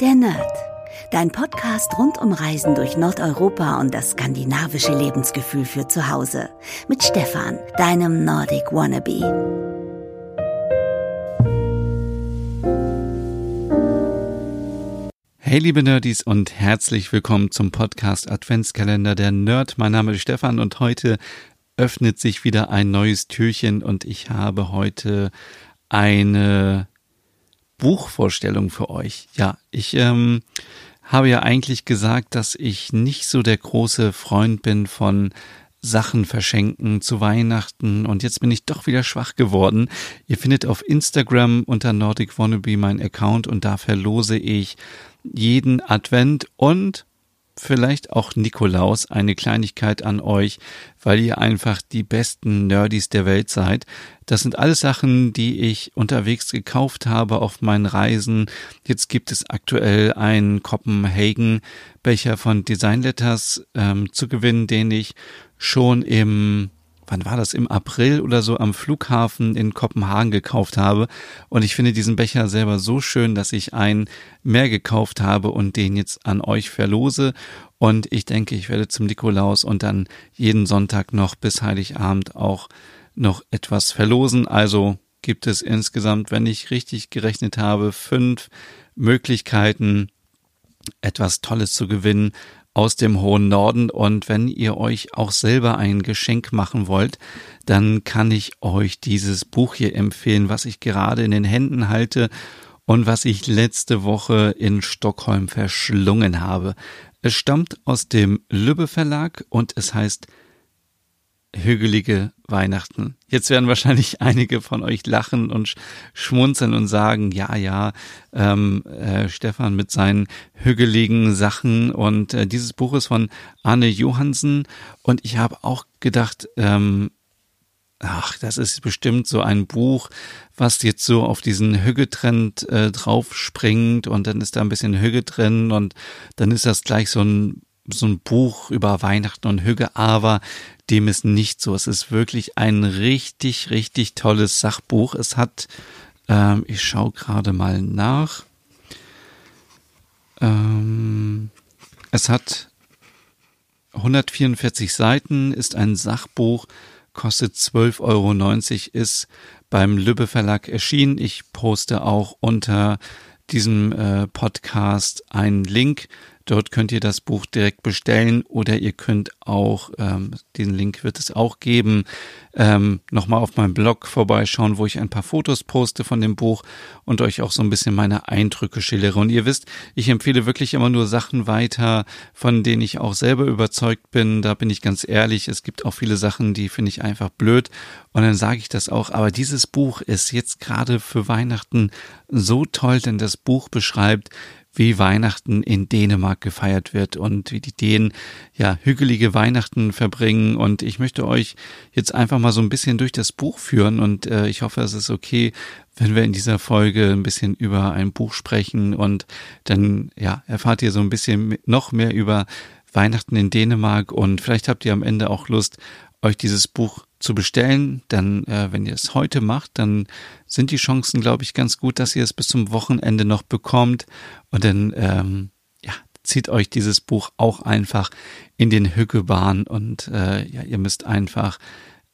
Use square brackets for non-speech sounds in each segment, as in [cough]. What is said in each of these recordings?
Der Nerd. Dein Podcast rund um Reisen durch Nordeuropa und das skandinavische Lebensgefühl für zu Hause. Mit Stefan, deinem Nordic Wannabe. Hey liebe Nerdies und herzlich willkommen zum Podcast Adventskalender der Nerd. Mein Name ist Stefan und heute öffnet sich wieder ein neues Türchen und ich habe heute eine Buchvorstellung für euch. Ja, ich ähm, habe ja eigentlich gesagt, dass ich nicht so der große Freund bin von Sachen verschenken zu Weihnachten und jetzt bin ich doch wieder schwach geworden. Ihr findet auf Instagram unter Nordic Wannabe mein Account und da verlose ich jeden Advent und vielleicht auch Nikolaus eine Kleinigkeit an euch, weil ihr einfach die besten Nerdies der Welt seid. Das sind alles Sachen, die ich unterwegs gekauft habe auf meinen Reisen. Jetzt gibt es aktuell einen Copenhagen Becher von Design Letters ähm, zu gewinnen, den ich schon im wann war das, im April oder so am Flughafen in Kopenhagen gekauft habe. Und ich finde diesen Becher selber so schön, dass ich einen mehr gekauft habe und den jetzt an euch verlose. Und ich denke, ich werde zum Nikolaus und dann jeden Sonntag noch bis Heiligabend auch noch etwas verlosen. Also gibt es insgesamt, wenn ich richtig gerechnet habe, fünf Möglichkeiten, etwas Tolles zu gewinnen aus dem hohen Norden. Und wenn ihr euch auch selber ein Geschenk machen wollt, dann kann ich euch dieses Buch hier empfehlen, was ich gerade in den Händen halte und was ich letzte Woche in Stockholm verschlungen habe. Es stammt aus dem Lübbe Verlag und es heißt hügelige Weihnachten. Jetzt werden wahrscheinlich [laughs] einige von euch lachen und schmunzeln und sagen, ja, ja, ähm, äh, Stefan mit seinen hügeligen Sachen. Und äh, dieses Buch ist von Arne Johansen. Und ich habe auch gedacht, ähm, ach, das ist bestimmt so ein Buch, was jetzt so auf diesen Hüggetrend äh, draufspringt. Und dann ist da ein bisschen Hügge drin. Und dann ist das gleich so ein so ein Buch über Weihnachten und Hügge, aber dem ist nicht so. Es ist wirklich ein richtig, richtig tolles Sachbuch. Es hat, ähm, ich schaue gerade mal nach, ähm, es hat 144 Seiten, ist ein Sachbuch, kostet 12,90 Euro, ist beim Lübbe Verlag erschienen. Ich poste auch unter diesem äh, Podcast einen Link Dort könnt ihr das Buch direkt bestellen oder ihr könnt auch, ähm, den Link wird es auch geben, ähm, nochmal auf meinem Blog vorbeischauen, wo ich ein paar Fotos poste von dem Buch und euch auch so ein bisschen meine Eindrücke schildere. Und ihr wisst, ich empfehle wirklich immer nur Sachen weiter, von denen ich auch selber überzeugt bin. Da bin ich ganz ehrlich. Es gibt auch viele Sachen, die finde ich einfach blöd. Und dann sage ich das auch. Aber dieses Buch ist jetzt gerade für Weihnachten so toll, denn das Buch beschreibt, wie Weihnachten in Dänemark gefeiert wird und wie die Dänen ja hügelige Weihnachten verbringen. Und ich möchte euch jetzt einfach mal so ein bisschen durch das Buch führen. Und äh, ich hoffe, es ist okay, wenn wir in dieser Folge ein bisschen über ein Buch sprechen. Und dann ja erfahrt ihr so ein bisschen noch mehr über Weihnachten in Dänemark. Und vielleicht habt ihr am Ende auch Lust, euch dieses Buch zu bestellen. Dann, äh, wenn ihr es heute macht, dann sind die Chancen, glaube ich, ganz gut, dass ihr es bis zum Wochenende noch bekommt. Und dann, ähm, ja, zieht euch dieses Buch auch einfach in den Hüggebahn und äh, ja, ihr müsst einfach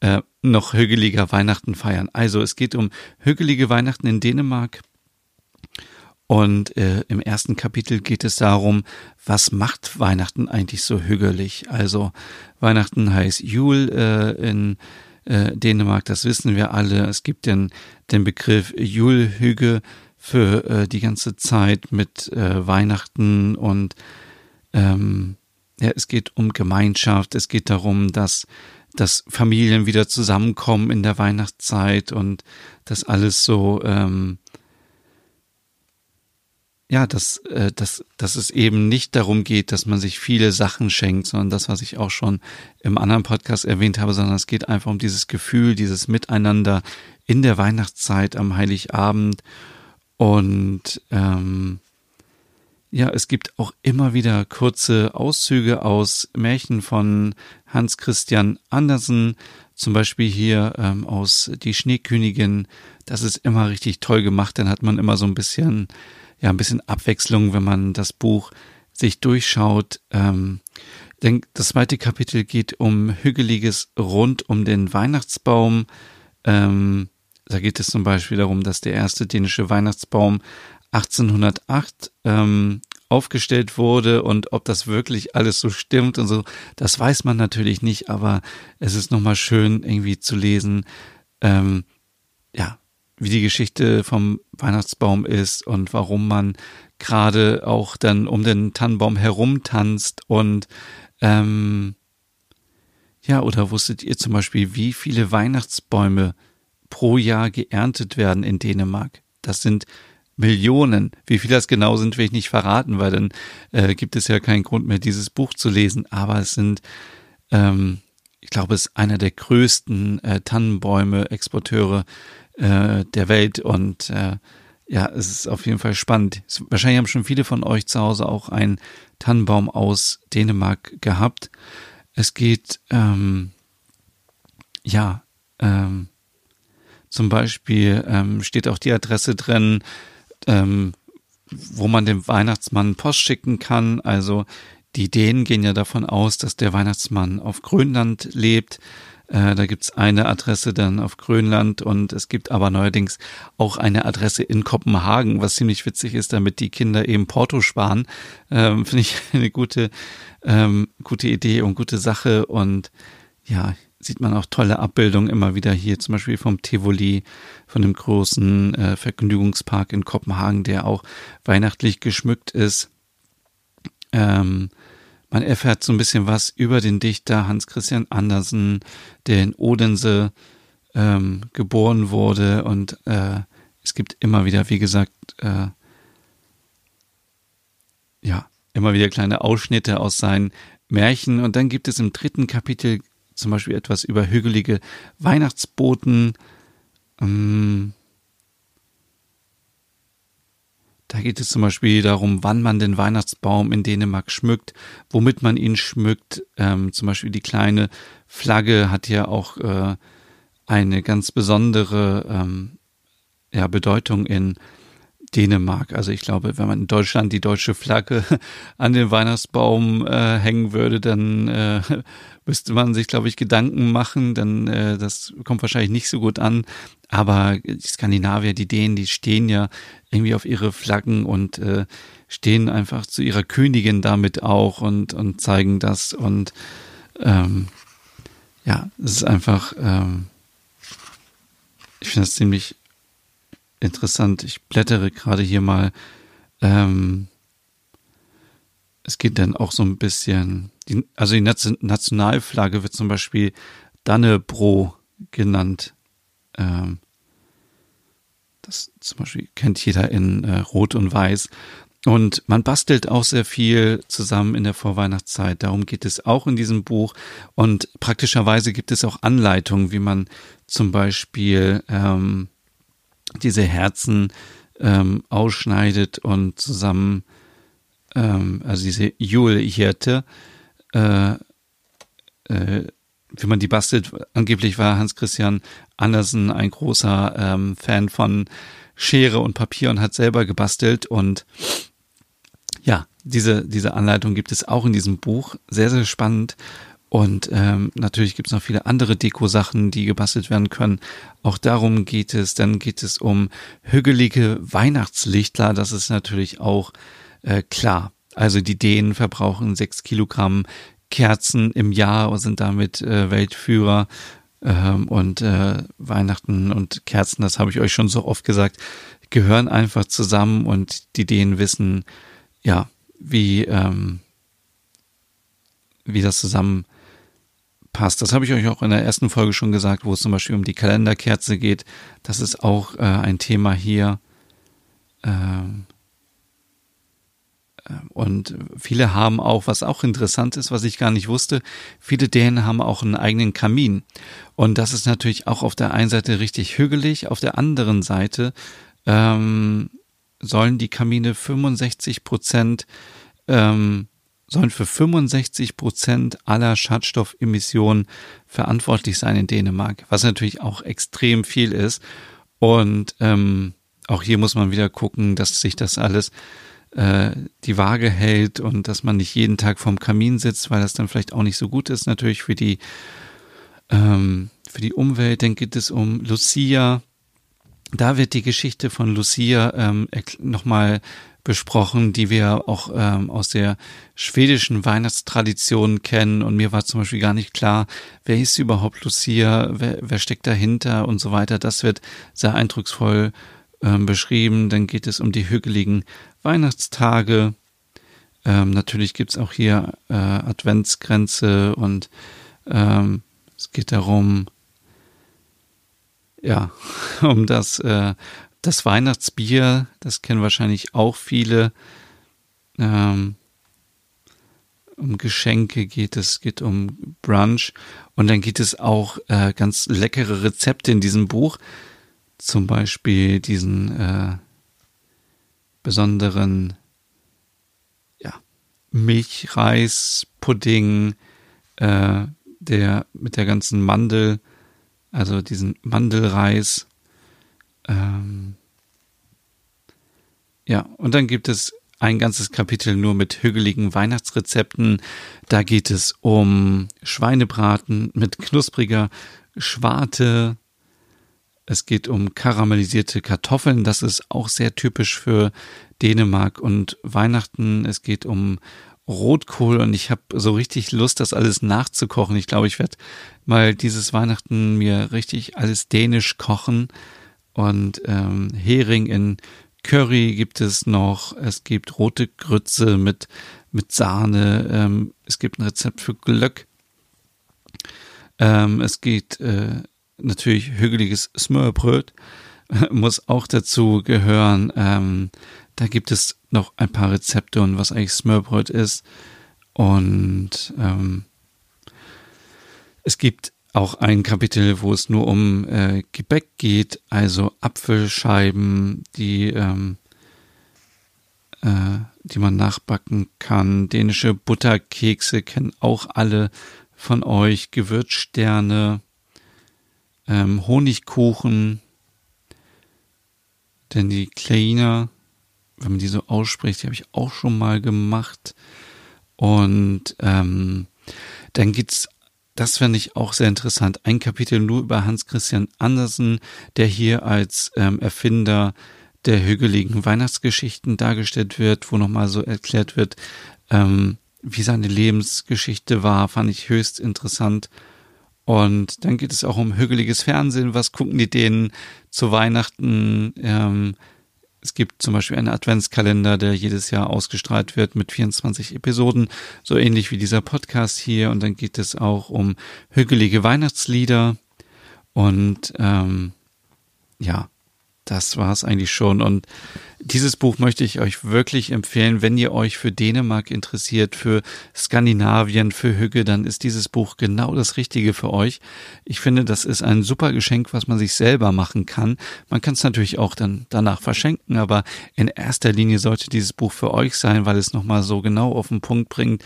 äh, noch hügeliger Weihnachten feiern. Also es geht um hügelige Weihnachten in Dänemark. Und äh, im ersten Kapitel geht es darum, was macht Weihnachten eigentlich so hügelig? Also Weihnachten heißt Jul äh, in äh, Dänemark, das wissen wir alle. Es gibt den, den Begriff Julhüge für äh, die ganze Zeit mit äh, Weihnachten und ähm, ja, es geht um Gemeinschaft, es geht darum, dass dass Familien wieder zusammenkommen in der Weihnachtszeit und das alles so ähm, ja, dass, äh, dass, dass es eben nicht darum geht, dass man sich viele Sachen schenkt, sondern das, was ich auch schon im anderen Podcast erwähnt habe, sondern es geht einfach um dieses Gefühl, dieses Miteinander in der Weihnachtszeit am Heiligabend. Und ähm, ja, es gibt auch immer wieder kurze Auszüge aus Märchen von Hans Christian Andersen, zum Beispiel hier ähm, aus Die Schneekönigin. Das ist immer richtig toll gemacht. Dann hat man immer so ein bisschen ja ein bisschen Abwechslung, wenn man das Buch sich durchschaut. Ähm, denn das zweite Kapitel geht um Hügeliges rund um den Weihnachtsbaum. Ähm, da geht es zum Beispiel darum, dass der erste dänische Weihnachtsbaum 1808 ähm, aufgestellt wurde und ob das wirklich alles so stimmt und so, das weiß man natürlich nicht, aber es ist nochmal schön irgendwie zu lesen, ähm, ja, wie die Geschichte vom Weihnachtsbaum ist und warum man gerade auch dann um den Tannenbaum herumtanzt und ähm, ja, oder wusstet ihr zum Beispiel, wie viele Weihnachtsbäume pro Jahr geerntet werden in Dänemark? Das sind Millionen. Wie viel das genau sind, will ich nicht verraten, weil dann äh, gibt es ja keinen Grund mehr, dieses Buch zu lesen. Aber es sind, ähm, ich glaube, es ist einer der größten äh, Tannenbäume, Exporteure äh, der Welt und äh, ja, es ist auf jeden Fall spannend. Wahrscheinlich haben schon viele von euch zu Hause auch einen Tannenbaum aus Dänemark gehabt. Es geht, ähm, ja, ähm, zum Beispiel ähm, steht auch die Adresse drin, ähm, wo man dem Weihnachtsmann Post schicken kann. Also die Dänen gehen ja davon aus, dass der Weihnachtsmann auf Grönland lebt. Äh, da gibt's eine Adresse dann auf Grönland und es gibt aber neuerdings auch eine Adresse in Kopenhagen, was ziemlich witzig ist, damit die Kinder eben Porto sparen. Ähm, [laughs] Finde ich eine gute, ähm, gute Idee und gute Sache. Und ja, sieht man auch tolle Abbildungen immer wieder hier, zum Beispiel vom Tivoli, von dem großen äh, Vergnügungspark in Kopenhagen, der auch weihnachtlich geschmückt ist. Ähm, man erfährt so ein bisschen was über den Dichter Hans Christian Andersen, der in Odense ähm, geboren wurde und äh, es gibt immer wieder, wie gesagt, äh, ja, immer wieder kleine Ausschnitte aus seinen Märchen und dann gibt es im dritten Kapitel zum Beispiel etwas über hügelige Weihnachtsboten. Ähm, da geht es zum Beispiel darum, wann man den Weihnachtsbaum in Dänemark schmückt, womit man ihn schmückt. Ähm, zum Beispiel die kleine Flagge hat ja auch äh, eine ganz besondere ähm, Bedeutung in Dänemark. Also ich glaube, wenn man in Deutschland die deutsche Flagge [laughs] an den Weihnachtsbaum äh, hängen würde, dann äh, [laughs] müsste man sich, glaube ich, Gedanken machen, denn äh, das kommt wahrscheinlich nicht so gut an. Aber die Skandinavier, die Dänen, die stehen ja irgendwie auf ihre Flaggen und äh, stehen einfach zu ihrer Königin damit auch und, und zeigen das. Und ähm, ja, es ist einfach, ähm, ich finde das ziemlich interessant. Ich blättere gerade hier mal. Ähm, es geht dann auch so ein bisschen, die, also die Nationalflagge wird zum Beispiel Dannebro genannt. Ähm, das zum Beispiel kennt jeder in äh, Rot und Weiß. Und man bastelt auch sehr viel zusammen in der Vorweihnachtszeit. Darum geht es auch in diesem Buch. Und praktischerweise gibt es auch Anleitungen, wie man zum Beispiel ähm, diese Herzen ähm, ausschneidet und zusammen, ähm, also diese Julhirte, äh, äh, wie man die bastelt. Angeblich war Hans Christian Andersen ein großer ähm, Fan von Schere und Papier und hat selber gebastelt und ja, diese, diese Anleitung gibt es auch in diesem Buch. Sehr, sehr spannend. Und ähm, natürlich gibt es noch viele andere Deko-Sachen, die gebastelt werden können. Auch darum geht es. Dann geht es um hügelige Weihnachtslichtler. Das ist natürlich auch äh, klar. Also die Dänen verbrauchen sechs Kilogramm Kerzen im Jahr und sind damit äh, Weltführer. Ähm, und äh, Weihnachten und Kerzen, das habe ich euch schon so oft gesagt, gehören einfach zusammen und die Dänen wissen, ja, wie, ähm, wie das zusammen passt. Das habe ich euch auch in der ersten Folge schon gesagt, wo es zum Beispiel um die Kalenderkerze geht. Das ist auch äh, ein Thema hier. Ähm, äh, und viele haben auch, was auch interessant ist, was ich gar nicht wusste, viele Dänen haben auch einen eigenen Kamin. Und das ist natürlich auch auf der einen Seite richtig hügelig, auf der anderen Seite ähm, sollen die Kamine 65 Prozent ähm, sollen für 65 Prozent aller Schadstoffemissionen verantwortlich sein in Dänemark, was natürlich auch extrem viel ist. Und ähm, auch hier muss man wieder gucken, dass sich das alles äh, die Waage hält und dass man nicht jeden Tag vorm Kamin sitzt, weil das dann vielleicht auch nicht so gut ist, natürlich für die, ähm, für die Umwelt. Dann geht es um Lucia. Da wird die Geschichte von Lucia ähm, nochmal besprochen, die wir auch ähm, aus der schwedischen Weihnachtstradition kennen. Und mir war zum Beispiel gar nicht klar, wer ist überhaupt Lucia, wer, wer steckt dahinter und so weiter. Das wird sehr eindrucksvoll ähm, beschrieben. Dann geht es um die hügeligen Weihnachtstage. Ähm, natürlich gibt's auch hier äh, Adventsgrenze und ähm, es geht darum, ja, [laughs] um das äh, das Weihnachtsbier, das kennen wahrscheinlich auch viele. Ähm, um Geschenke geht es, geht um Brunch und dann geht es auch äh, ganz leckere Rezepte in diesem Buch. Zum Beispiel diesen äh, besonderen ja, Milchreis-Pudding, äh, der mit der ganzen Mandel, also diesen Mandelreis ähm, ja, und dann gibt es ein ganzes Kapitel nur mit hügeligen Weihnachtsrezepten. Da geht es um Schweinebraten mit knuspriger Schwarte. Es geht um karamellisierte Kartoffeln. Das ist auch sehr typisch für Dänemark und Weihnachten. Es geht um Rotkohl und ich habe so richtig Lust, das alles nachzukochen. Ich glaube, ich werde mal dieses Weihnachten mir richtig alles dänisch kochen. Und ähm, Hering in Curry gibt es noch. Es gibt rote Grütze mit, mit Sahne. Ähm, es gibt ein Rezept für Glöck. Ähm, es geht äh, natürlich hügeliges Smørbröt. [laughs] Muss auch dazu gehören. Ähm, da gibt es noch ein paar Rezepte und was eigentlich Smørbröt ist. Und ähm, es gibt auch ein Kapitel, wo es nur um äh, Gebäck geht, also Apfelscheiben, die, ähm, äh, die man nachbacken kann. Dänische Butterkekse kennen auch alle von euch, Gewürzsterne, ähm, Honigkuchen, denn die Kleiner, wenn man die so ausspricht, die habe ich auch schon mal gemacht. Und ähm, dann gibt's das fände ich auch sehr interessant. Ein Kapitel nur über Hans Christian Andersen, der hier als ähm, Erfinder der hügeligen Weihnachtsgeschichten dargestellt wird, wo nochmal so erklärt wird, ähm, wie seine Lebensgeschichte war, fand ich höchst interessant. Und dann geht es auch um hügeliges Fernsehen. Was gucken die denen zu Weihnachten? Ähm, es gibt zum Beispiel einen Adventskalender, der jedes Jahr ausgestrahlt wird mit 24 Episoden, so ähnlich wie dieser Podcast hier. Und dann geht es auch um hügelige Weihnachtslieder. Und ähm, ja, das war es eigentlich schon. Und dieses Buch möchte ich euch wirklich empfehlen, wenn ihr euch für Dänemark interessiert, für Skandinavien, für Hügge, dann ist dieses Buch genau das Richtige für euch. Ich finde, das ist ein super Geschenk, was man sich selber machen kann. Man kann es natürlich auch dann danach verschenken, aber in erster Linie sollte dieses Buch für euch sein, weil es nochmal so genau auf den Punkt bringt,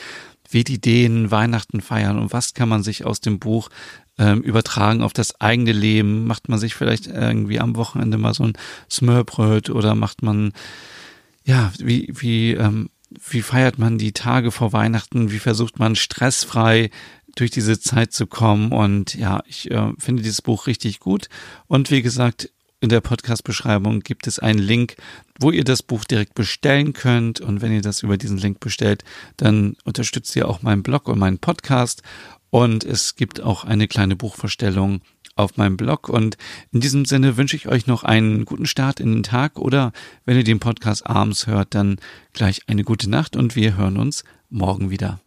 wie die Dänen Weihnachten feiern und was kann man sich aus dem Buch ähm, übertragen auf das eigene Leben? Macht man sich vielleicht irgendwie am Wochenende mal so ein Smørbröt oder macht man, ja, wie, wie, ähm, wie feiert man die Tage vor Weihnachten? Wie versucht man stressfrei durch diese Zeit zu kommen? Und ja, ich äh, finde dieses Buch richtig gut. Und wie gesagt, in der Podcast-Beschreibung gibt es einen Link, wo ihr das Buch direkt bestellen könnt. Und wenn ihr das über diesen Link bestellt, dann unterstützt ihr auch meinen Blog und meinen Podcast. Und es gibt auch eine kleine Buchvorstellung auf meinem Blog. Und in diesem Sinne wünsche ich euch noch einen guten Start in den Tag oder wenn ihr den Podcast abends hört, dann gleich eine gute Nacht und wir hören uns morgen wieder.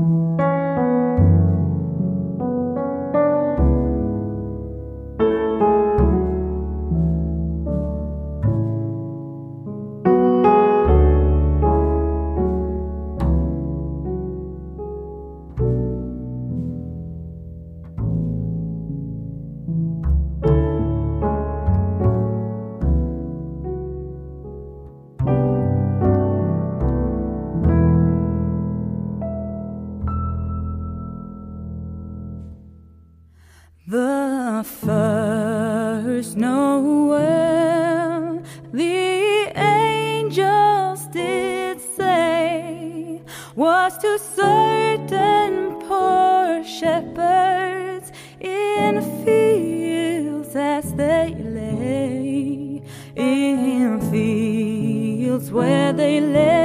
to certain poor shepherds in fields as they lay, in fields where they lay.